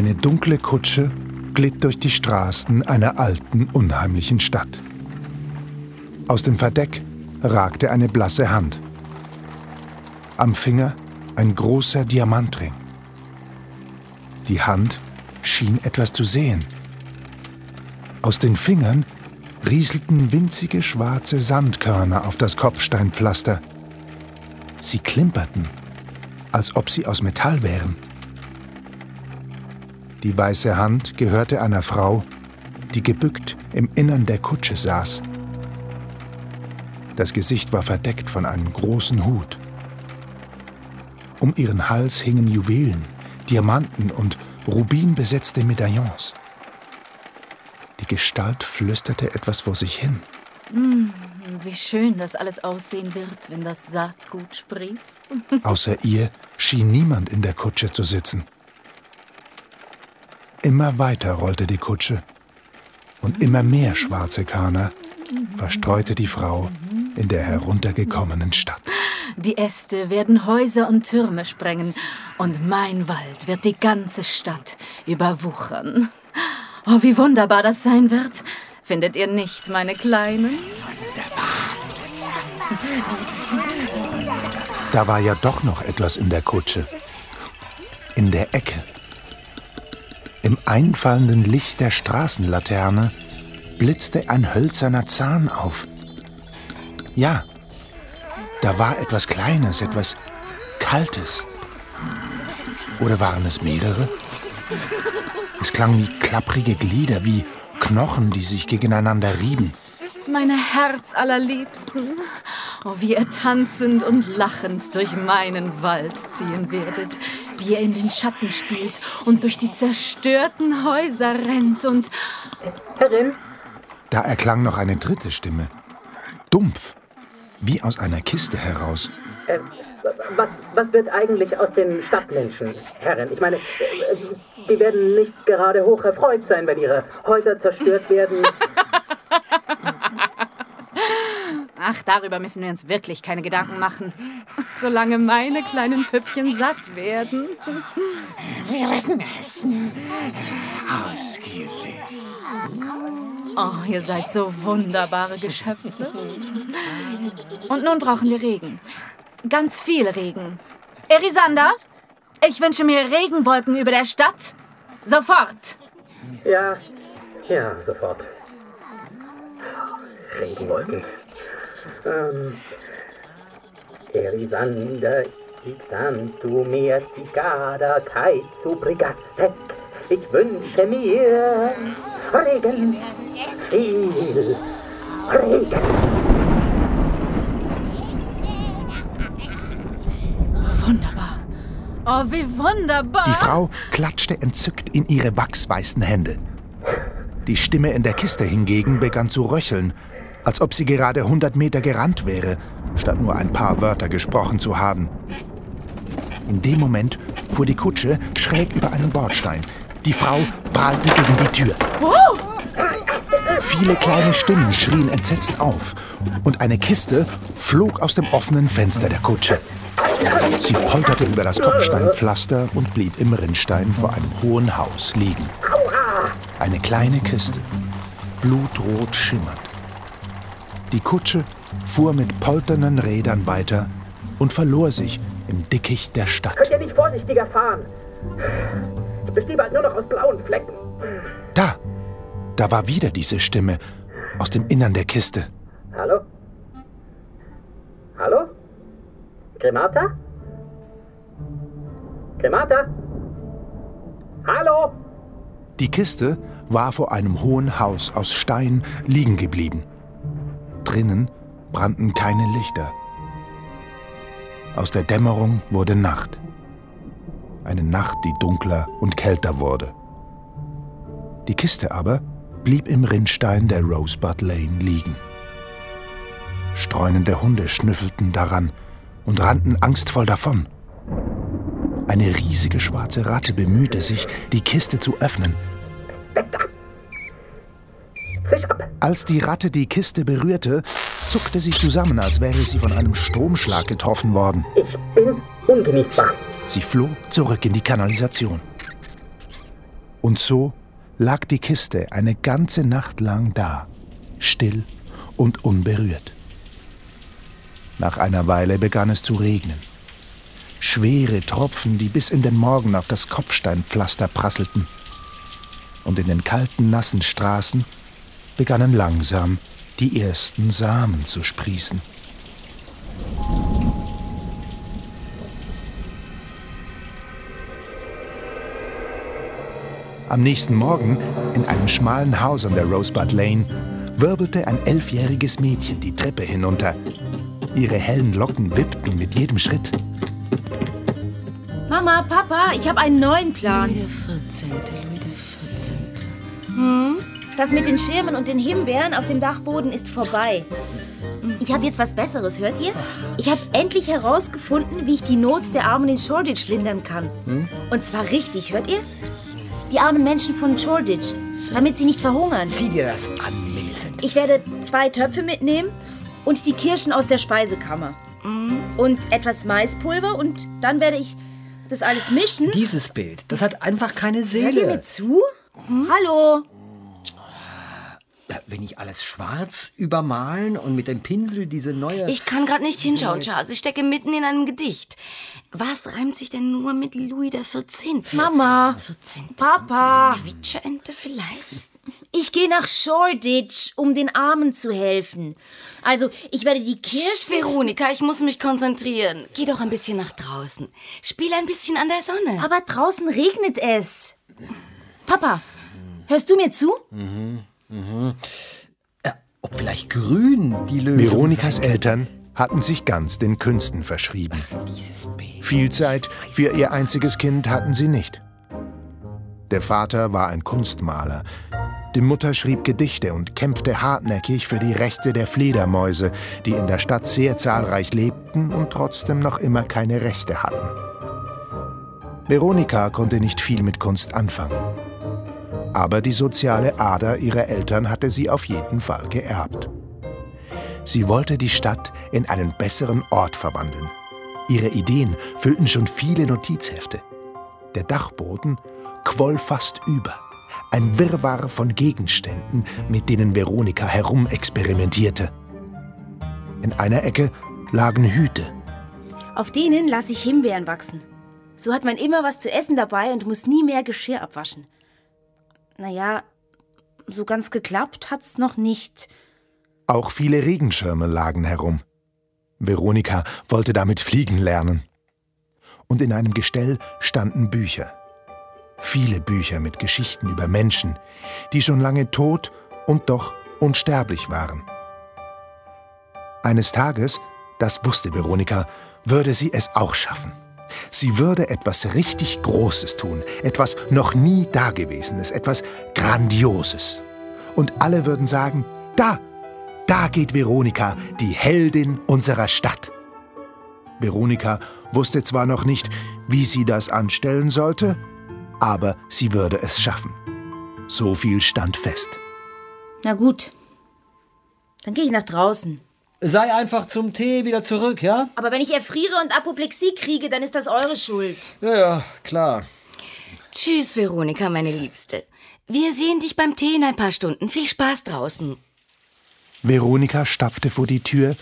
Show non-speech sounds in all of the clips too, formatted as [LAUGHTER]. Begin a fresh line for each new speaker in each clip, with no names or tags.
Eine dunkle Kutsche glitt durch die Straßen einer alten, unheimlichen Stadt. Aus dem Verdeck ragte eine blasse Hand. Am Finger ein großer Diamantring. Die Hand schien etwas zu sehen. Aus den Fingern rieselten winzige schwarze Sandkörner auf das Kopfsteinpflaster. Sie klimperten, als ob sie aus Metall wären. Die weiße Hand gehörte einer Frau, die gebückt im Innern der Kutsche saß. Das Gesicht war verdeckt von einem großen Hut. Um ihren Hals hingen Juwelen, Diamanten und rubinbesetzte Medaillons. Die Gestalt flüsterte etwas vor sich hin.
Mm, wie schön das alles aussehen wird, wenn das Saatgut sprießt. [LAUGHS]
Außer ihr schien niemand in der Kutsche zu sitzen. Immer weiter rollte die Kutsche und immer mehr schwarze Körner verstreute die Frau in der heruntergekommenen Stadt.
Die Äste werden Häuser und Türme sprengen und mein Wald wird die ganze Stadt überwuchern. Oh, wie wunderbar das sein wird. Findet ihr nicht, meine Kleinen?
Da war ja doch noch etwas in der Kutsche. In der Ecke. Im einfallenden Licht der Straßenlaterne blitzte ein hölzerner Zahn auf. Ja, da war etwas Kleines, etwas Kaltes. Oder waren es mehrere? Es klang wie klapprige Glieder, wie Knochen, die sich gegeneinander rieben.
Meine Herzallerliebsten, oh, wie ihr tanzend und lachend durch meinen Wald ziehen werdet, wie ihr in den Schatten spielt und durch die zerstörten Häuser rennt und...
Herrin?
Da erklang noch eine dritte Stimme. Dumpf, wie aus einer Kiste heraus.
Äh, was, was wird eigentlich aus den Stadtmenschen, Herren? Ich meine, äh, die werden nicht gerade hoch erfreut sein, wenn ihre Häuser zerstört werden. [LAUGHS]
Ach, darüber müssen wir uns wirklich keine Gedanken machen. [LAUGHS] Solange meine kleinen Püppchen satt werden.
Wir werden essen. Ausgiebig.
Oh, ihr seid so wunderbare Geschöpfe. Und nun brauchen wir Regen. Ganz viel Regen. Erisander, ich wünsche mir Regenwolken über der Stadt. Sofort.
Ja, ja, sofort. Regenwolken. Ähm, Erisander, Ixantu, mehr Zicada, Kai zu Brigatstek. Ich wünsche mir Regen, viel Regen.
Wunderbar. Oh, wie wunderbar.
Die Frau klatschte entzückt in ihre wachsweißen Hände. Die Stimme in der Kiste hingegen begann zu röcheln, als ob sie gerade 100 Meter gerannt wäre, statt nur ein paar Wörter gesprochen zu haben. In dem Moment fuhr die Kutsche schräg über einen Bordstein. Die Frau prallte gegen die Tür. Viele kleine Stimmen schrien entsetzt auf und eine Kiste flog aus dem offenen Fenster der Kutsche. Sie polterte über das Kopfsteinpflaster und blieb im Rinnstein vor einem hohen Haus liegen. Eine kleine Kiste, blutrot schimmernd. Die Kutsche fuhr mit polternden Rädern weiter und verlor sich im Dickicht der Stadt.
Könnt ihr nicht vorsichtiger fahren? Ich bestehe bald nur noch aus blauen Flecken.
Da, da war wieder diese Stimme aus dem Innern der Kiste.
Hallo? Hallo? Cremata? Cremata? Hallo?
Die Kiste war vor einem hohen Haus aus Stein liegen geblieben. Drinnen brannten keine Lichter. Aus der Dämmerung wurde Nacht. Eine Nacht, die dunkler und kälter wurde. Die Kiste aber blieb im Rinnstein der Rosebud Lane liegen. Streunende Hunde schnüffelten daran und rannten angstvoll davon. Eine riesige schwarze Ratte bemühte sich, die Kiste zu öffnen.
Weg da! Fisch ab!
Als die Ratte die Kiste berührte, zuckte sie zusammen, als wäre sie von einem Stromschlag getroffen worden.
Ich bin ungenießbar.
Sie floh zurück in die Kanalisation. Und so lag die Kiste eine ganze Nacht lang da, still und unberührt. Nach einer Weile begann es zu regnen. Schwere Tropfen, die bis in den Morgen auf das Kopfsteinpflaster prasselten. Und in den kalten, nassen Straßen begannen langsam die ersten Samen zu sprießen. Am nächsten Morgen, in einem schmalen Haus an der Rosebud Lane, wirbelte ein elfjähriges Mädchen die Treppe hinunter. Ihre hellen Locken wippten mit jedem Schritt.
Mama, Papa, ich habe einen neuen Plan.
Louis der 14. Louis der 14.
Hm? Das mit den Schirmen und den Himbeeren auf dem Dachboden ist vorbei. Ich habe jetzt was Besseres, hört ihr? Ich habe endlich herausgefunden, wie ich die Not der Armen in Shoreditch lindern kann. Und zwar richtig, hört ihr? Die armen Menschen von Shoreditch, damit sie nicht verhungern.
Sieh dir das an, Millicent.
Ich werde zwei Töpfe mitnehmen und die Kirschen aus der Speisekammer. Und etwas Maispulver und dann werde ich das alles mischen.
Dieses Bild, das hat einfach keine
Hört ihr
Seele.
mir zu? Hallo?
Wenn ich alles schwarz übermalen und mit dem Pinsel diese neue...
Ich kann gerade nicht hinschauen, Charles. Ich stecke mitten in einem Gedicht. Was reimt sich denn nur mit Louis der 14.?
Mama.
14.
Papa.
14. Quietscheente vielleicht?
Ich gehe nach Shoreditch, um den Armen zu helfen. Also, ich werde die
Psst,
Kirschen...
Veronika, ich muss mich konzentrieren. Geh doch ein bisschen nach draußen. Spiel ein bisschen an der Sonne.
Aber draußen regnet es. Papa, hörst du mir zu?
Äh, ob vielleicht grün die Lösung
Veronikas Eltern hatten sich ganz den Künsten verschrieben. Viel Zeit für ihr einziges Kind hatten sie nicht. Der Vater war ein Kunstmaler. Die Mutter schrieb Gedichte und kämpfte hartnäckig für die Rechte der Fledermäuse, die in der Stadt sehr zahlreich lebten und trotzdem noch immer keine Rechte hatten. Veronika konnte nicht viel mit Kunst anfangen. Aber die soziale Ader ihrer Eltern hatte sie auf jeden Fall geerbt. Sie wollte die Stadt in einen besseren Ort verwandeln. Ihre Ideen füllten schon viele Notizhefte. Der Dachboden quoll fast über. Ein Wirrwarr von Gegenständen, mit denen Veronika herumexperimentierte. In einer Ecke lagen Hüte.
Auf denen lasse ich Himbeeren wachsen. So hat man immer was zu essen dabei und muss nie mehr Geschirr abwaschen. Naja, so ganz geklappt hat's noch nicht.
Auch viele Regenschirme lagen herum. Veronika wollte damit fliegen lernen. Und in einem Gestell standen Bücher. Viele Bücher mit Geschichten über Menschen, die schon lange tot und doch unsterblich waren. Eines Tages, das wusste Veronika, würde sie es auch schaffen. Sie würde etwas richtig Großes tun, etwas noch nie Dagewesenes, etwas Grandioses. Und alle würden sagen, da, da geht Veronika, die Heldin unserer Stadt. Veronika wusste zwar noch nicht, wie sie das anstellen sollte, aber sie würde es schaffen. So viel stand fest.
Na gut. Dann gehe ich nach draußen.
Sei einfach zum Tee wieder zurück, ja?
Aber wenn ich erfriere und Apoplexie kriege, dann ist das eure Schuld.
Ja, ja, klar.
Tschüss, Veronika, meine Liebste. Wir sehen dich beim Tee in ein paar Stunden. Viel Spaß draußen.
Veronika stapfte vor die Tür,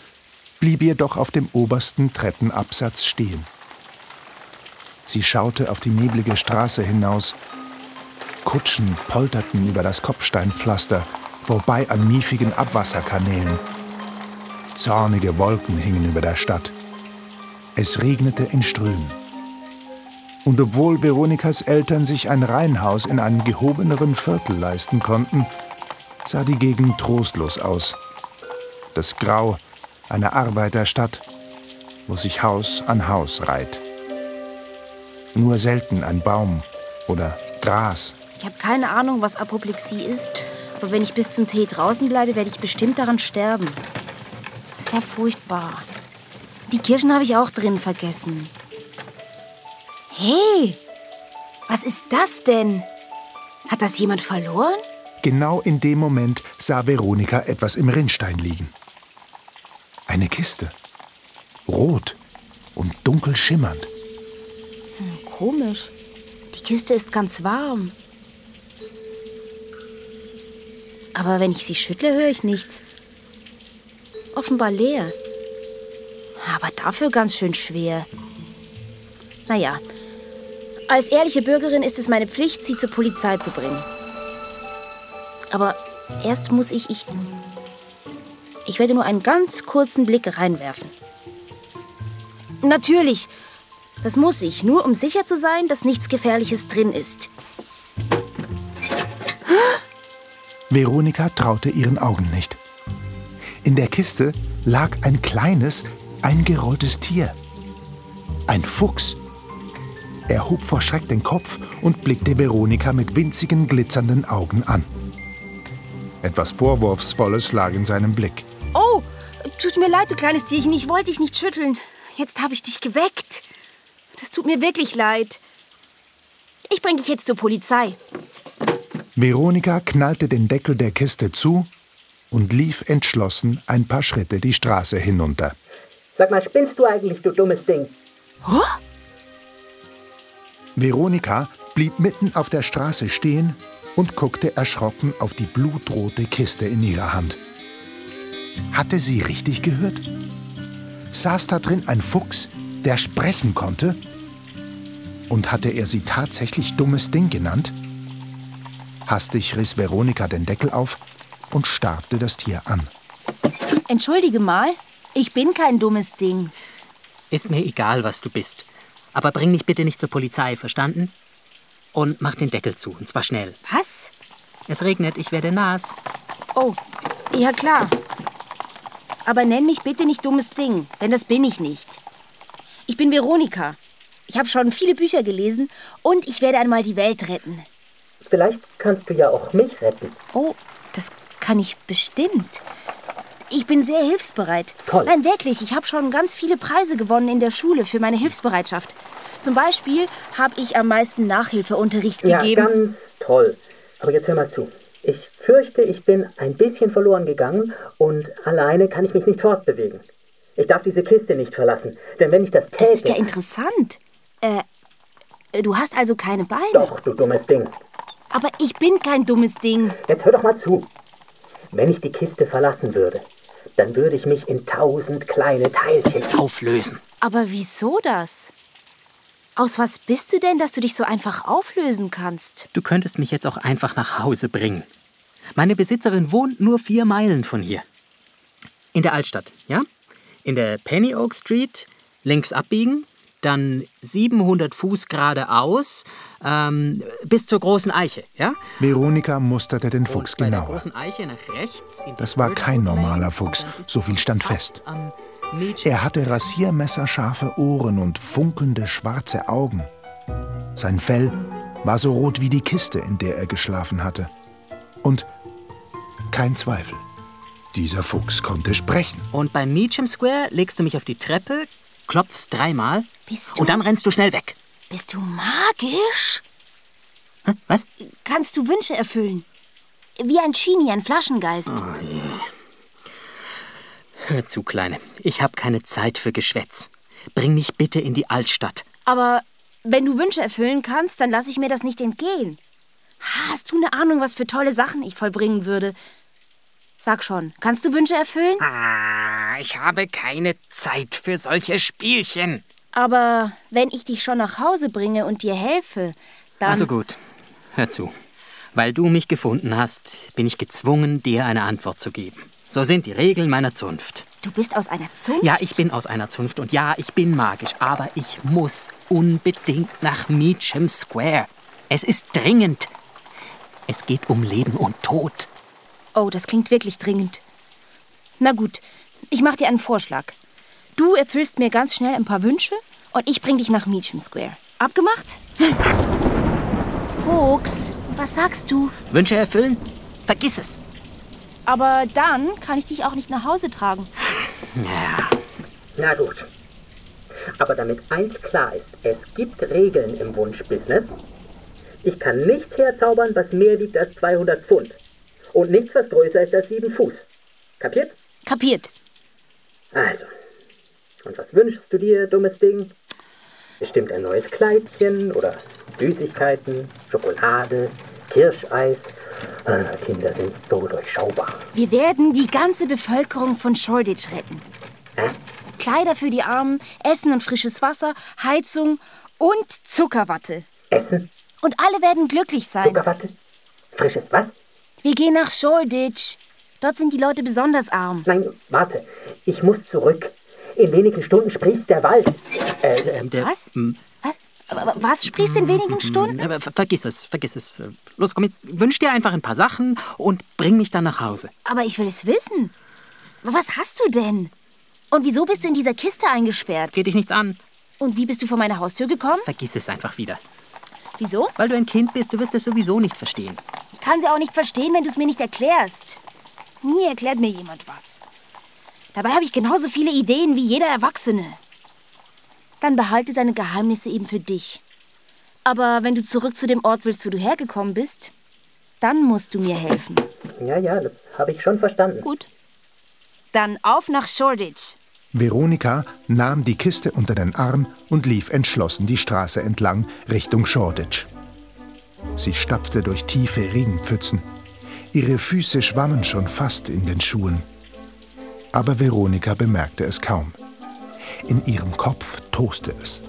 blieb jedoch auf dem obersten Treppenabsatz stehen. Sie schaute auf die neblige Straße hinaus. Kutschen polterten über das Kopfsteinpflaster, vorbei an miefigen Abwasserkanälen. Zornige Wolken hingen über der Stadt. Es regnete in Strömen. Und obwohl Veronikas Eltern sich ein Reihenhaus in einem gehobeneren Viertel leisten konnten, sah die Gegend trostlos aus. Das Grau einer Arbeiterstadt, wo sich Haus an Haus reiht. Nur selten ein Baum oder Gras.
Ich habe keine Ahnung, was Apoplexie ist. Aber wenn ich bis zum Tee draußen bleibe, werde ich bestimmt daran sterben. Ist ja furchtbar. Die Kirschen habe ich auch drin vergessen. Hey, was ist das denn? Hat das jemand verloren?
Genau in dem Moment sah Veronika etwas im Rinnstein liegen. Eine Kiste. Rot und dunkel schimmernd.
Komisch. Die Kiste ist ganz warm. Aber wenn ich sie schüttle, höre ich nichts. Offenbar leer. Aber dafür ganz schön schwer. Naja, als ehrliche Bürgerin ist es meine Pflicht, sie zur Polizei zu bringen. Aber erst muss ich, ich. Ich werde nur einen ganz kurzen Blick reinwerfen. Natürlich, das muss ich, nur um sicher zu sein, dass nichts Gefährliches drin ist.
Veronika traute ihren Augen nicht. In der Kiste lag ein kleines, eingerolltes Tier. Ein Fuchs. Er hob vor Schreck den Kopf und blickte Veronika mit winzigen, glitzernden Augen an. Etwas Vorwurfsvolles lag in seinem Blick.
Oh, tut mir leid, du kleines Tierchen, ich wollte dich nicht schütteln. Jetzt habe ich dich geweckt. Das tut mir wirklich leid. Ich bringe dich jetzt zur Polizei.
Veronika knallte den Deckel der Kiste zu und lief entschlossen ein paar Schritte die Straße hinunter.
Sag mal, spinnst du eigentlich, du dummes Ding?
Huh?
Veronika blieb mitten auf der Straße stehen und guckte erschrocken auf die blutrote Kiste in ihrer Hand. Hatte sie richtig gehört? Saß da drin ein Fuchs, der sprechen konnte? Und hatte er sie tatsächlich dummes Ding genannt? Hastig riss Veronika den Deckel auf und starrte das Tier an.
Entschuldige mal, ich bin kein dummes Ding.
Ist mir egal, was du bist. Aber bring mich bitte nicht zur Polizei, verstanden? Und mach den Deckel zu, und zwar schnell.
Was?
Es regnet, ich werde nass.
Oh, ja klar. Aber nenn mich bitte nicht dummes Ding, denn das bin ich nicht. Ich bin Veronika. Ich habe schon viele Bücher gelesen und ich werde einmal die Welt retten.
Vielleicht kannst du ja auch mich retten.
Oh, kann ich bestimmt. Ich bin sehr hilfsbereit.
Toll.
Nein, wirklich, ich habe schon ganz viele Preise gewonnen in der Schule für meine Hilfsbereitschaft. Zum Beispiel habe ich am meisten Nachhilfeunterricht
Ja,
gegeben.
ganz toll. Aber jetzt hör mal zu. Ich fürchte, ich bin ein bisschen verloren gegangen und alleine kann ich mich nicht fortbewegen. Ich darf diese Kiste nicht verlassen, denn wenn ich das täte...
Das ist ja interessant. Äh, du hast also keine Beine.
Doch, du dummes Ding.
Aber ich bin kein dummes Ding.
Jetzt hör doch mal zu. Wenn ich die Kiste verlassen würde, dann würde ich mich in tausend kleine Teilchen...
Auflösen.
Aber wieso das? Aus was bist du denn, dass du dich so einfach auflösen kannst?
Du könntest mich jetzt auch einfach nach Hause bringen. Meine Besitzerin wohnt nur vier Meilen von hier. In der Altstadt, ja? In der Penny Oak Street, links abbiegen, dann 700 Fuß geradeaus, ähm, bis zur großen Eiche, ja?
Veronika musterte den Fuchs
Bei
genauer. Das war kein normaler Fuchs, so viel stand fest. Er hatte rasiermesserscharfe Ohren und funkelnde schwarze Augen. Sein Fell war so rot wie die Kiste, in der er geschlafen hatte. Und kein Zweifel, dieser Fuchs konnte sprechen.
Und beim Meacham Square legst du mich auf die Treppe, klopfst dreimal
Bist du,
und dann rennst du schnell weg.
bist du magisch?
Hä? Was?
Kannst du Wünsche erfüllen? Wie ein Genie, ein Flaschengeist.
Hör zu, Kleine. Ich habe keine Zeit für Geschwätz. Bring mich bitte in die Altstadt.
Aber wenn du Wünsche erfüllen kannst, dann lasse ich mir das nicht entgehen. Hast du eine Ahnung, was für tolle Sachen ich vollbringen würde? Sag schon, kannst du Wünsche erfüllen?
Ah, ich habe keine Zeit für solche Spielchen.
Aber wenn ich dich schon nach Hause bringe und dir helfe, dann.
Also gut, hör zu. Weil du mich gefunden hast, bin ich gezwungen, dir eine Antwort zu geben. So sind die Regeln meiner Zunft.
Du bist aus einer Zunft?
Ja, ich bin aus einer Zunft und ja, ich bin magisch, aber ich muss unbedingt nach Meacham Square. Es ist dringend. Es geht um Leben und Tod.
Oh, das klingt wirklich dringend. Na gut, ich mache dir einen Vorschlag. Du erfüllst mir ganz schnell ein paar Wünsche und ich bring dich nach Meacham Square. Abgemacht? Fuchs, was sagst du?
Wünsche erfüllen? Vergiss es.
Aber dann kann ich dich auch nicht nach Hause tragen.
Ja,
Na gut. Aber damit eins klar ist, es gibt Regeln im Wunschbusiness. Ich kann nichts herzaubern, was mehr wiegt als 200 Pfund. Und nichts, was größer ist als 7 Fuß. Kapiert?
Kapiert.
Also. Und was wünschst du dir, dummes Ding? Bestimmt ein neues Kleidchen oder Süßigkeiten, Schokolade, Kirscheis. Ah, Kinder sind so durchschaubar.
Wir werden die ganze Bevölkerung von Shoreditch retten.
Hä?
Kleider für die Armen, Essen und frisches Wasser, Heizung und Zuckerwatte.
Essen,
Und alle werden glücklich sein.
Zuckerwatte, frisches was?
Wir gehen nach Shoreditch. Dort sind die Leute besonders arm.
Nein, warte. Ich muss zurück. In wenigen Stunden sprießt der Wald. Äh, äh,
Der,
Was?
Mm,
Was? Was sprießt in wenigen Stunden?
aber ver- vergiss es, vergiss es. Los, komm jetzt, wünsch dir einfach ein paar Sachen und bring mich dann nach Hause.
Aber ich will es wissen. Was hast du denn? Und wieso bist du in dieser Kiste eingesperrt?
Geht dich nichts an.
Und wie bist du vor meine Haustür gekommen?
Vergiss es einfach wieder.
Wieso?
Weil du ein Kind bist, du wirst es sowieso nicht verstehen.
Ich kann sie auch nicht verstehen, wenn du es mir nicht erklärst. Nie erklärt mir jemand was. Dabei habe ich genauso viele Ideen wie jeder Erwachsene. Dann behalte deine Geheimnisse eben für dich. Aber wenn du zurück zu dem Ort willst, wo du hergekommen bist, dann musst du mir helfen.
ja, ja, das habe ich schon verstanden.
Gut. Dann auf nach Shoreditch.
Veronika nahm die Kiste unter den Arm und lief entschlossen die Straße entlang Richtung Shoreditch. Sie stapfte durch tiefe Regenpfützen. Ihre Füße schwammen schon fast in den Schuhen. Aber Veronika bemerkte es kaum. In ihrem Kopf toste es.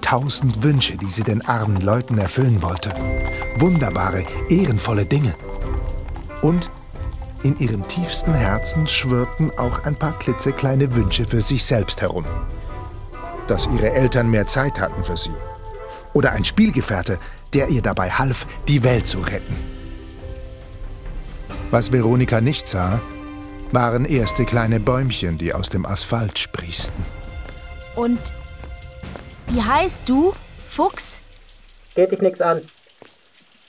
Tausend Wünsche, die sie den armen Leuten erfüllen wollte. Wunderbare, ehrenvolle Dinge. Und in ihrem tiefsten Herzen schwirrten auch ein paar klitzekleine Wünsche für sich selbst herum. Dass ihre Eltern mehr Zeit hatten für sie. Oder ein Spielgefährte, der ihr dabei half, die Welt zu retten. Was Veronika nicht sah, waren erste kleine Bäumchen, die aus dem Asphalt sprießten.
Und wie heißt du? Fuchs?
Geht dich nichts an.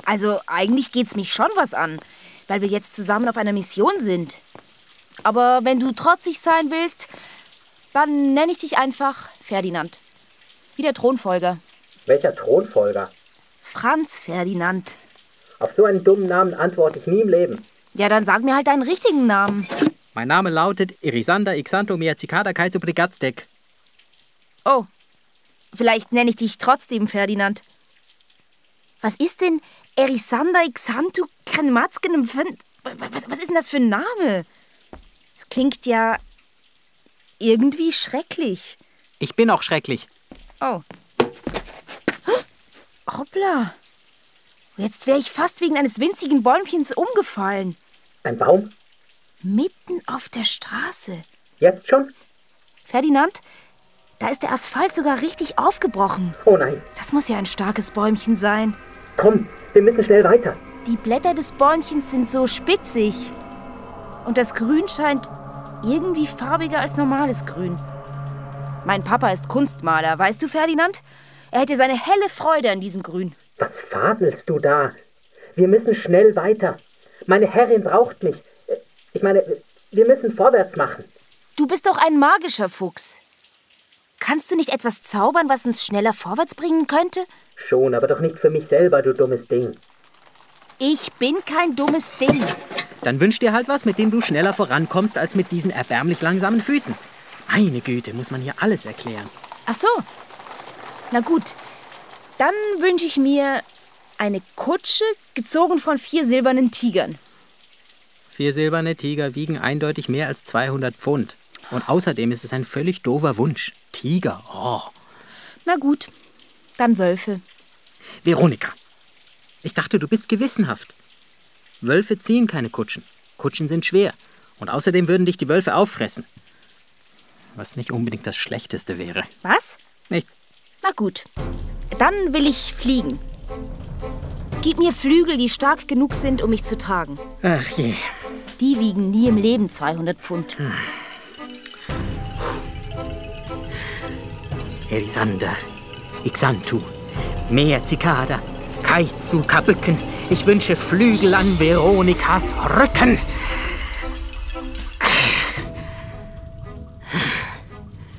Also eigentlich geht's mich schon was an, weil wir jetzt zusammen auf einer Mission sind. Aber wenn du trotzig sein willst, dann nenne ich dich einfach Ferdinand. Wie der Thronfolger.
Welcher Thronfolger?
Franz Ferdinand.
Auf so einen dummen Namen antworte ich nie im Leben.
Ja, dann sag mir halt deinen richtigen Namen.
Mein Name lautet Irisander Ixanto Mea Cicada Kaizoprigatstek.
Oh, vielleicht nenne ich dich trotzdem Ferdinand. Was ist denn Erisander Xantu Krenmatzken? Was, was ist denn das für ein Name? Es klingt ja irgendwie schrecklich.
Ich bin auch schrecklich.
Oh. Hoppla. Jetzt wäre ich fast wegen eines winzigen Bäumchens umgefallen.
Ein Baum?
Mitten auf der Straße.
Jetzt schon?
Ferdinand, da ist der Asphalt sogar richtig aufgebrochen.
Oh nein.
Das muss ja ein starkes Bäumchen sein.
Komm, wir müssen schnell weiter.
Die Blätter des Bäumchens sind so spitzig. Und das Grün scheint irgendwie farbiger als normales Grün. Mein Papa ist Kunstmaler, weißt du, Ferdinand? Er hätte seine helle Freude an diesem Grün.
Was faselst du da? Wir müssen schnell weiter. Meine Herrin braucht mich. Ich meine, wir müssen vorwärts machen.
Du bist doch ein magischer Fuchs. Kannst du nicht etwas zaubern, was uns schneller vorwärts bringen könnte?
Schon, aber doch nicht für mich selber, du dummes Ding.
Ich bin kein dummes Ding.
Dann wünsch dir halt was, mit dem du schneller vorankommst als mit diesen erbärmlich langsamen Füßen. Meine Güte, muss man hier alles erklären.
Ach so. Na gut. Dann wünsche ich mir eine Kutsche, gezogen von vier silbernen Tigern.
Vier silberne Tiger wiegen eindeutig mehr als 200 Pfund. Und außerdem ist es ein völlig doofer Wunsch. Tiger, oh.
Na gut. Dann Wölfe.
Veronika, ich dachte, du bist gewissenhaft. Wölfe ziehen keine Kutschen. Kutschen sind schwer. Und außerdem würden dich die Wölfe auffressen. Was nicht unbedingt das Schlechteste wäre.
Was?
Nichts.
Na gut. Dann will ich fliegen. Gib mir Flügel, die stark genug sind, um mich zu tragen.
Ach je.
Die wiegen nie im Leben 200 Pfund.
Erisander, Ixantu, Meer Zikada, Kaizu Kabücken. Ich wünsche Flügel an Veronikas Rücken.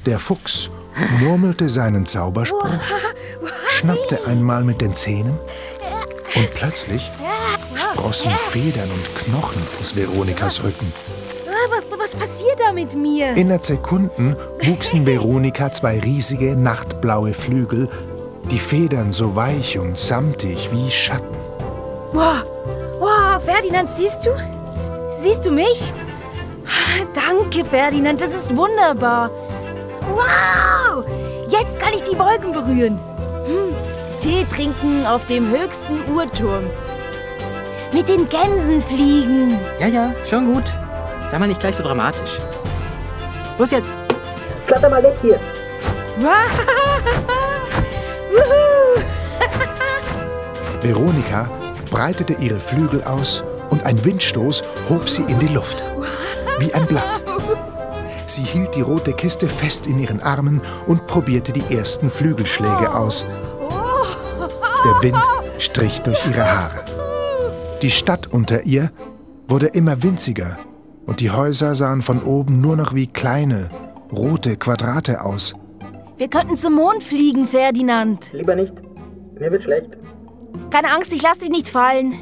Der Fuchs murmelte seinen Zauberspruch, schnappte einmal mit den Zähnen und plötzlich sprossen Federn und Knochen aus Veronikas Rücken.
Aber was passiert da mit mir?
Innerhalb Sekunden wuchsen Veronika zwei riesige nachtblaue Flügel, die Federn so weich und samtig wie Schatten.
Wow. Wow. Ferdinand, siehst du? Siehst du mich? Danke, Ferdinand, das ist wunderbar. Wow! Jetzt kann ich die Wolken berühren. Hm, Tee trinken auf dem höchsten Uhrturm. Mit den Gänsen fliegen.
Ja, ja, schon gut. Sei mal nicht gleich so dramatisch. Los jetzt.
Flatter mal weg hier.
Veronika breitete ihre Flügel aus und ein Windstoß hob sie in die Luft. Wie ein Blatt. Sie hielt die rote Kiste fest in ihren Armen und probierte die ersten Flügelschläge aus. Der Wind strich durch ihre Haare. Die Stadt unter ihr wurde immer winziger und die Häuser sahen von oben nur noch wie kleine, rote Quadrate aus.
Wir könnten zum Mond fliegen, Ferdinand.
Lieber nicht. Mir wird schlecht.
Keine Angst, ich lass dich nicht fallen.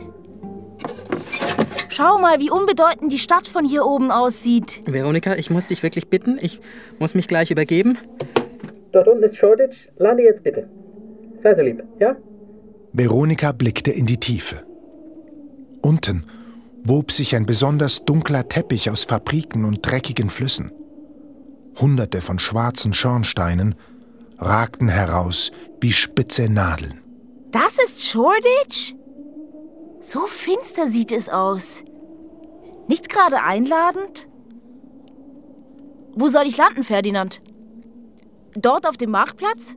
Schau mal, wie unbedeutend die Stadt von hier oben aussieht.
Veronika, ich muss dich wirklich bitten. Ich muss mich gleich übergeben.
Dort unten ist Shoreditch. Lande jetzt bitte. Sei so lieb, ja?
Veronika blickte in die Tiefe. Unten wob sich ein besonders dunkler Teppich aus Fabriken und dreckigen Flüssen. Hunderte von schwarzen Schornsteinen ragten heraus wie spitze Nadeln.
Das ist Shoreditch? So finster sieht es aus. Nicht gerade einladend? Wo soll ich landen, Ferdinand? Dort auf dem Marktplatz?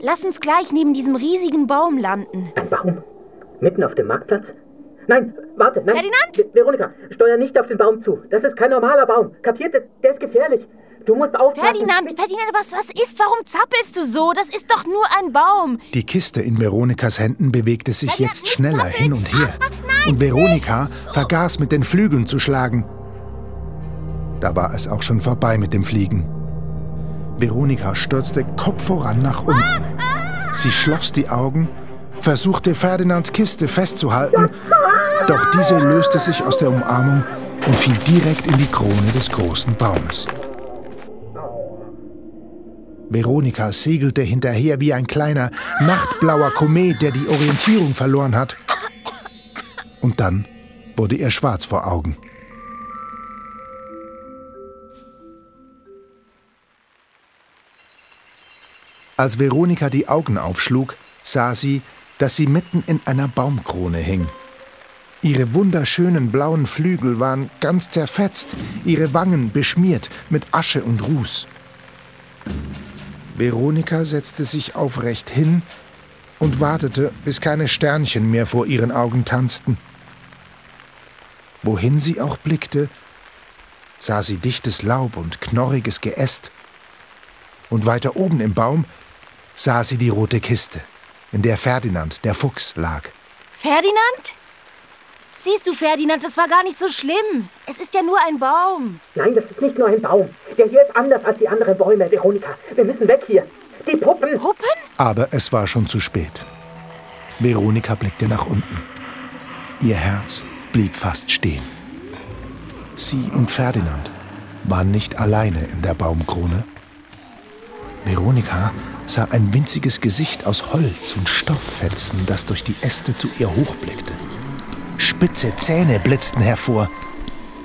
Lass uns gleich neben diesem riesigen Baum landen.
Ein Baum? Mitten auf dem Marktplatz? Nein, warte, nein.
Ferdinand?
Ve- Veronika, steuer nicht auf den Baum zu. Das ist kein normaler Baum. Kapiert? Der ist gefährlich. Du musst aufpassen.
Ferdinand, Ferdinand, was, was ist? Warum zappelst du so? Das ist doch nur ein Baum.
Die Kiste in Veronikas Händen bewegte sich
Ferdinand,
jetzt
nicht
schneller
zappeln.
hin und her.
Ah, ah, nein,
Und Veronika vergaß mit den Flügeln zu schlagen. Da war es auch schon vorbei mit dem Fliegen. Veronika stürzte Kopf voran nach unten. Sie schloss die Augen, versuchte Ferdinands Kiste festzuhalten, doch diese löste sich aus der Umarmung und fiel direkt in die Krone des großen Baumes. Veronika segelte hinterher wie ein kleiner, nachtblauer Komet, der die Orientierung verloren hat. Und dann wurde ihr schwarz vor Augen. Als Veronika die Augen aufschlug, sah sie, dass sie mitten in einer Baumkrone hing. Ihre wunderschönen blauen Flügel waren ganz zerfetzt, ihre Wangen beschmiert mit Asche und Ruß. Veronika setzte sich aufrecht hin und wartete, bis keine Sternchen mehr vor ihren Augen tanzten. Wohin sie auch blickte, sah sie dichtes Laub und knorriges Geäst. Und weiter oben im Baum sah sie die rote Kiste, in der Ferdinand, der Fuchs, lag.
Ferdinand? Siehst du, Ferdinand, das war gar nicht so schlimm. Es ist ja nur ein Baum.
Nein, das ist nicht nur ein Baum. Der hier ist anders als die anderen Bäume, Veronika. Wir müssen weg hier. Die Puppen.
Puppen?
Aber es war schon zu spät. Veronika blickte nach unten. Ihr Herz blieb fast stehen. Sie und Ferdinand waren nicht alleine in der Baumkrone. Veronika sah ein winziges Gesicht aus Holz und Stofffetzen, das durch die Äste zu ihr hochblickte. Spitze Zähne blitzten hervor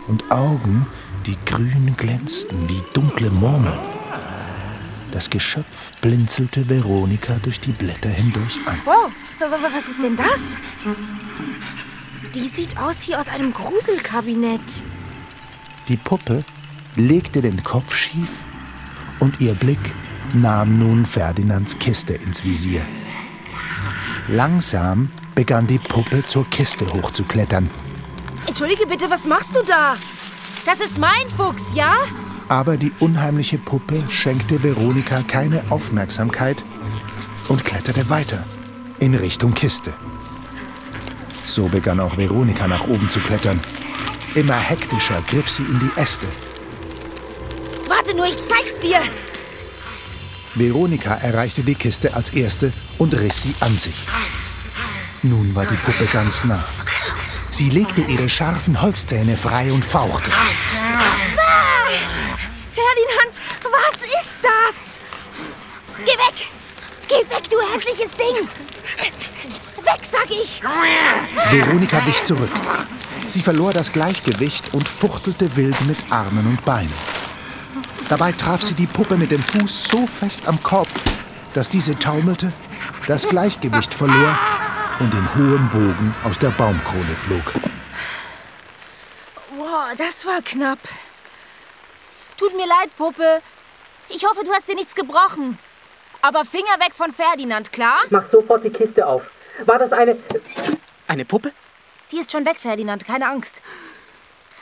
und Augen, die grün glänzten wie dunkle Murmeln. Das Geschöpf blinzelte Veronika durch die Blätter hindurch an.
Wow, wa- wa- was ist denn das? Die sieht aus wie aus einem Gruselkabinett.
Die Puppe legte den Kopf schief und ihr Blick nahm nun Ferdinands Kiste ins Visier. Langsam begann die Puppe zur Kiste hochzuklettern,
Entschuldige bitte, was machst du da? Das ist mein Fuchs, ja?
aber die unheimliche Puppe schenkte Veronika keine Aufmerksamkeit und kletterte weiter in Richtung Kiste. So begann auch Veronika nach oben zu klettern. Immer hektischer griff sie in die Äste.
Warte nur, ich zeig's dir.
Veronika erreichte die Kiste als erste und riss sie an sich. Nun war die Puppe ganz nah. Sie legte ihre scharfen Holzzähne frei und fauchte.
Ferdinand, was ist das? Geh weg! Geh weg, du hässliches Ding! Weg, sag ich!
Veronika wich zurück. Sie verlor das Gleichgewicht und fuchtelte wild mit Armen und Beinen. Dabei traf sie die Puppe mit dem Fuß so fest am Kopf, dass diese taumelte, das Gleichgewicht verlor und in hohem Bogen aus der Baumkrone flog.
Boah, das war knapp. Tut mir leid, Puppe. Ich hoffe, du hast dir nichts gebrochen. Aber Finger weg von Ferdinand, klar?
Mach sofort die Kiste auf. War das eine...
Eine Puppe?
Sie ist schon weg, Ferdinand, keine Angst.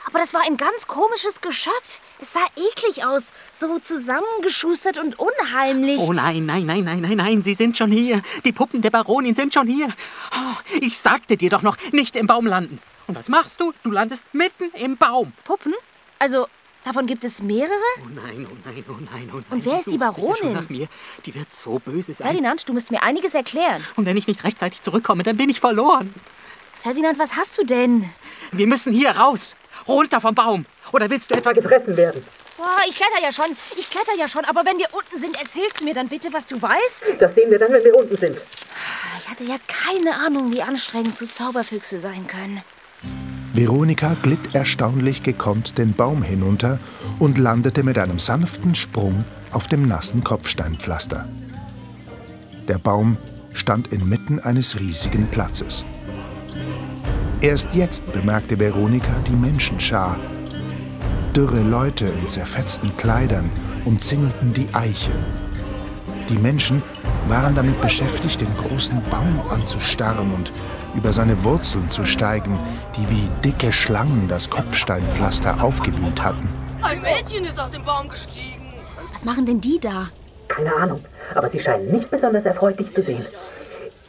Aber das war ein ganz komisches Geschöpf. Es sah eklig aus, so zusammengeschustert und unheimlich.
Oh nein, nein, nein, nein, nein, nein, sie sind schon hier. Die Puppen der Baronin sind schon hier. Oh, ich sagte dir doch noch, nicht im Baum landen. Und was machst du? Du landest mitten im Baum.
Puppen? Also, davon gibt es mehrere?
Oh nein, oh nein, oh nein, oh nein.
Und wer ist die Baronin?
Nach mir. Die wird so böse sein.
Ferdinand, du musst mir einiges erklären.
Und wenn ich nicht rechtzeitig zurückkomme, dann bin ich verloren.
Ferdinand, was hast du denn?
Wir müssen hier raus. Runter vom Baum. Oder willst du etwa...
gefressen werden?
Boah, ich kletter ja schon. Ich kletter ja schon. Aber wenn wir unten sind, erzählst du mir dann bitte, was du weißt?
Das sehen wir dann, wenn wir unten sind.
Ich hatte ja keine Ahnung, wie anstrengend so Zauberfüchse sein können.
Veronika glitt erstaunlich gekonnt den Baum hinunter und landete mit einem sanften Sprung auf dem nassen Kopfsteinpflaster. Der Baum stand inmitten eines riesigen Platzes. Erst jetzt bemerkte Veronika die Menschenschar. Dürre Leute in zerfetzten Kleidern umzingelten die Eiche. Die Menschen waren damit beschäftigt, den großen Baum anzustarren und über seine Wurzeln zu steigen, die wie dicke Schlangen das Kopfsteinpflaster aufgewühlt hatten.
Ein Mädchen ist aus dem Baum gestiegen.
Was machen denn die da?
Keine Ahnung, aber sie scheinen nicht besonders erfreut, dich zu sehen.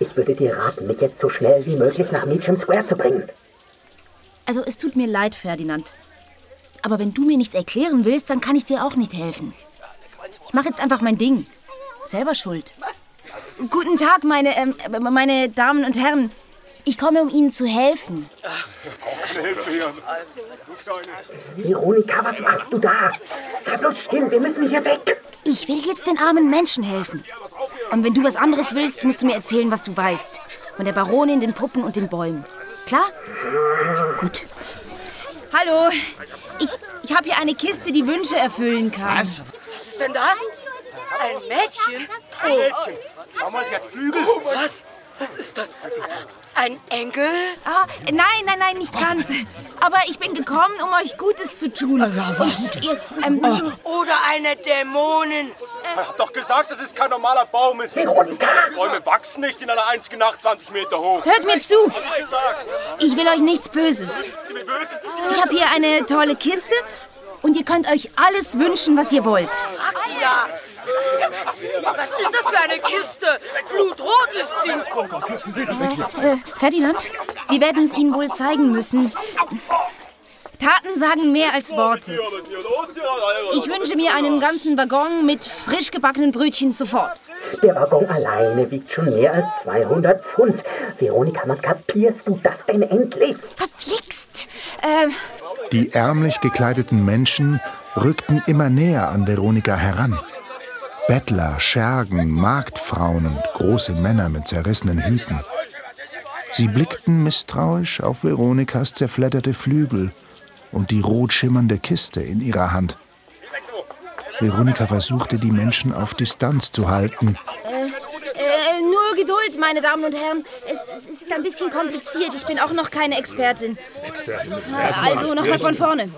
Ich würde dir raten, mich jetzt so schnell wie möglich nach Meacham Square zu bringen.
Also, es tut mir leid, Ferdinand. Aber wenn du mir nichts erklären willst, dann kann ich dir auch nicht helfen. Ich mache jetzt einfach mein Ding. Selber schuld. Guten Tag, meine, ähm, meine Damen und Herren. Ich komme, um Ihnen zu helfen.
Veronika, was machst du da? Sei bloß still, wir müssen hier weg.
Ich will jetzt den armen Menschen helfen. Und wenn du was anderes willst, musst du mir erzählen, was du weißt. Von der Baronin, den Puppen und den Bäumen. Klar? Gut. Hallo. Ich, ich habe hier eine Kiste, die Wünsche erfüllen kann.
Was ist denn das? Ein Mädchen?
Mädchen. Schau mal, sie hat Flügel.
Was? Was ist das? Ein Engel?
Ah, nein, nein, nein, nicht ganz. Aber ich bin gekommen, um euch Gutes zu tun. Ja,
was?
Ihr, ähm,
Oder eine Dämonin?
Ich hab doch gesagt, dass es kein normaler Baum ist. Bäume wachsen nicht in einer einzigen Nacht 20 Meter hoch.
Hört mir zu.
Hab ich
will euch nichts Böses. Ich habe hier eine tolle Kiste und ihr könnt euch alles wünschen, was ihr wollt.
Sie ja. Was ist das für eine Kiste? Blutrot ist sie.
Äh, Ferdinand, wir werden es Ihnen wohl zeigen müssen. Taten sagen mehr als Worte. Ich wünsche mir einen ganzen Waggon mit frisch gebackenen Brötchen sofort.
Der Waggon alleine wiegt schon mehr als 200 Pfund. Veronika, was kapierst du das denn endlich?
Verflixt. Äh,
Die ärmlich gekleideten Menschen rückten immer näher an Veronika heran. Bettler, Schergen, Marktfrauen und große Männer mit zerrissenen Hüten. Sie blickten misstrauisch auf Veronikas zerfledderte Flügel und die rot schimmernde Kiste in ihrer Hand. Veronika versuchte, die Menschen auf Distanz zu halten.
äh, nur Geduld, meine Damen und Herren. Es, es ist ein bisschen kompliziert. Ich bin auch noch keine Expertin. Also nochmal von vorne.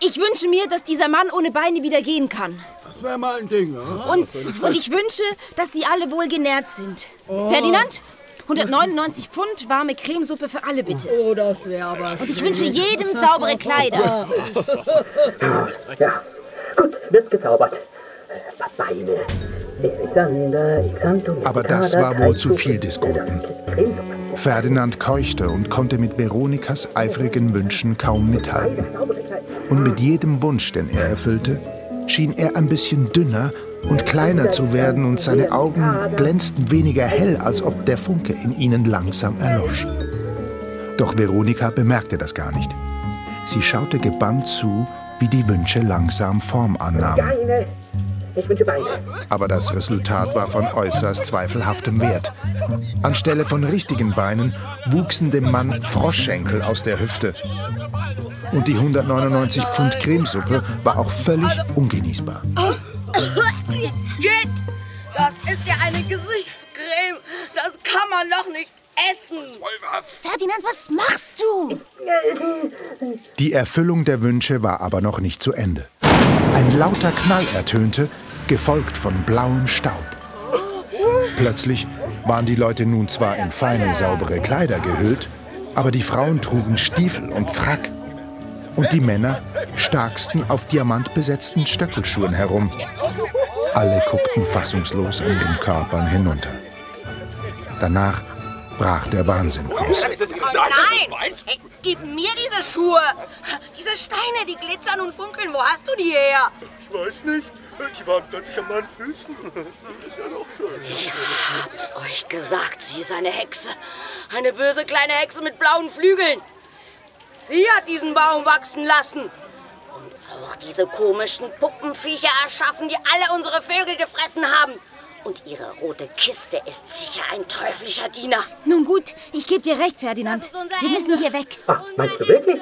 Ich wünsche mir, dass dieser Mann ohne Beine wieder gehen kann.
Das wäre mal ein Ding, ne?
Und, und ich wünsche, dass sie alle wohl genährt sind. Ferdinand? 199 Pfund warme Cremesuppe für alle, bitte.
Oh, das wäre aber
Und ich wünsche jedem saubere Kleider.
Ja, gut, wird gezaubert. Äh,
Aber das war wohl zu viel des Guten. Ferdinand keuchte und konnte mit Veronikas eifrigen Wünschen kaum mithalten. Und mit jedem Wunsch, den er erfüllte, schien er ein bisschen dünner und kleiner zu werden und seine Augen glänzten weniger hell, als ob der Funke in ihnen langsam erlosch. Doch Veronika bemerkte das gar nicht. Sie schaute gebannt zu, wie die Wünsche langsam Form annahmen. Aber das Resultat war von äußerst zweifelhaftem Wert. Anstelle von richtigen Beinen wuchsen dem Mann Froschschenkel aus der Hüfte. Und die 199 Pfund Cremesuppe war auch völlig ungenießbar. [LAUGHS]
Geht! Das ist ja eine Gesichtscreme. Das kann man doch nicht essen.
Ferdinand, was machst du?
Die Erfüllung der Wünsche war aber noch nicht zu Ende. Ein lauter Knall ertönte, gefolgt von blauem Staub. Plötzlich waren die Leute nun zwar in feine, saubere Kleider gehüllt, aber die Frauen trugen Stiefel und Frack. Und die Männer starksten auf diamantbesetzten Stöckelschuhen herum. Alle guckten fassungslos an ihren Körpern hinunter. Danach brach der Wahnsinn aus.
Nein! Hey, gib mir diese Schuhe! Diese Steine, die glitzern und funkeln. Wo hast du die her?
Ich weiß nicht. Die waren plötzlich an meinen Füßen. Das ist ja doch schön.
Ich hab's euch gesagt, sie ist eine Hexe. Eine böse kleine Hexe mit blauen Flügeln. Sie hat diesen Baum wachsen lassen. Und auch diese komischen Puppenviecher erschaffen, die alle unsere Vögel gefressen haben. Und ihre rote Kiste ist sicher ein teuflischer Diener.
Nun gut, ich gebe dir recht, Ferdinand. Wir müssen
Ende.
hier weg.
Ach, meinst du wirklich?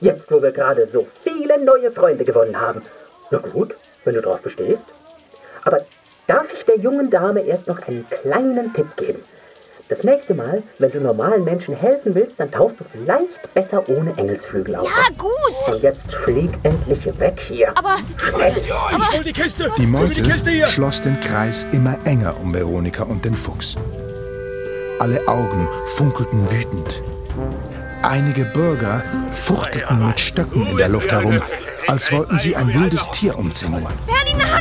Jetzt, wo wir gerade so viele neue Freunde gewonnen haben. Na gut, wenn du drauf bestehst. Aber darf ich der jungen Dame erst noch einen kleinen Tipp geben? Das nächste Mal, wenn du normalen Menschen helfen willst, dann tauchst du vielleicht besser ohne Engelsflügel auf.
Ja, gut.
Und jetzt flieg endlich weg hier.
Aber
Ich hol die Kiste.
Die
mir die Kiste
Meute
hier.
schloss den Kreis immer enger um Veronika und den Fuchs. Alle Augen funkelten wütend. Einige Bürger fuchtelten mit Stöcken in der Luft herum, als wollten sie ein wildes Tier umzingeln.
Ferdinand,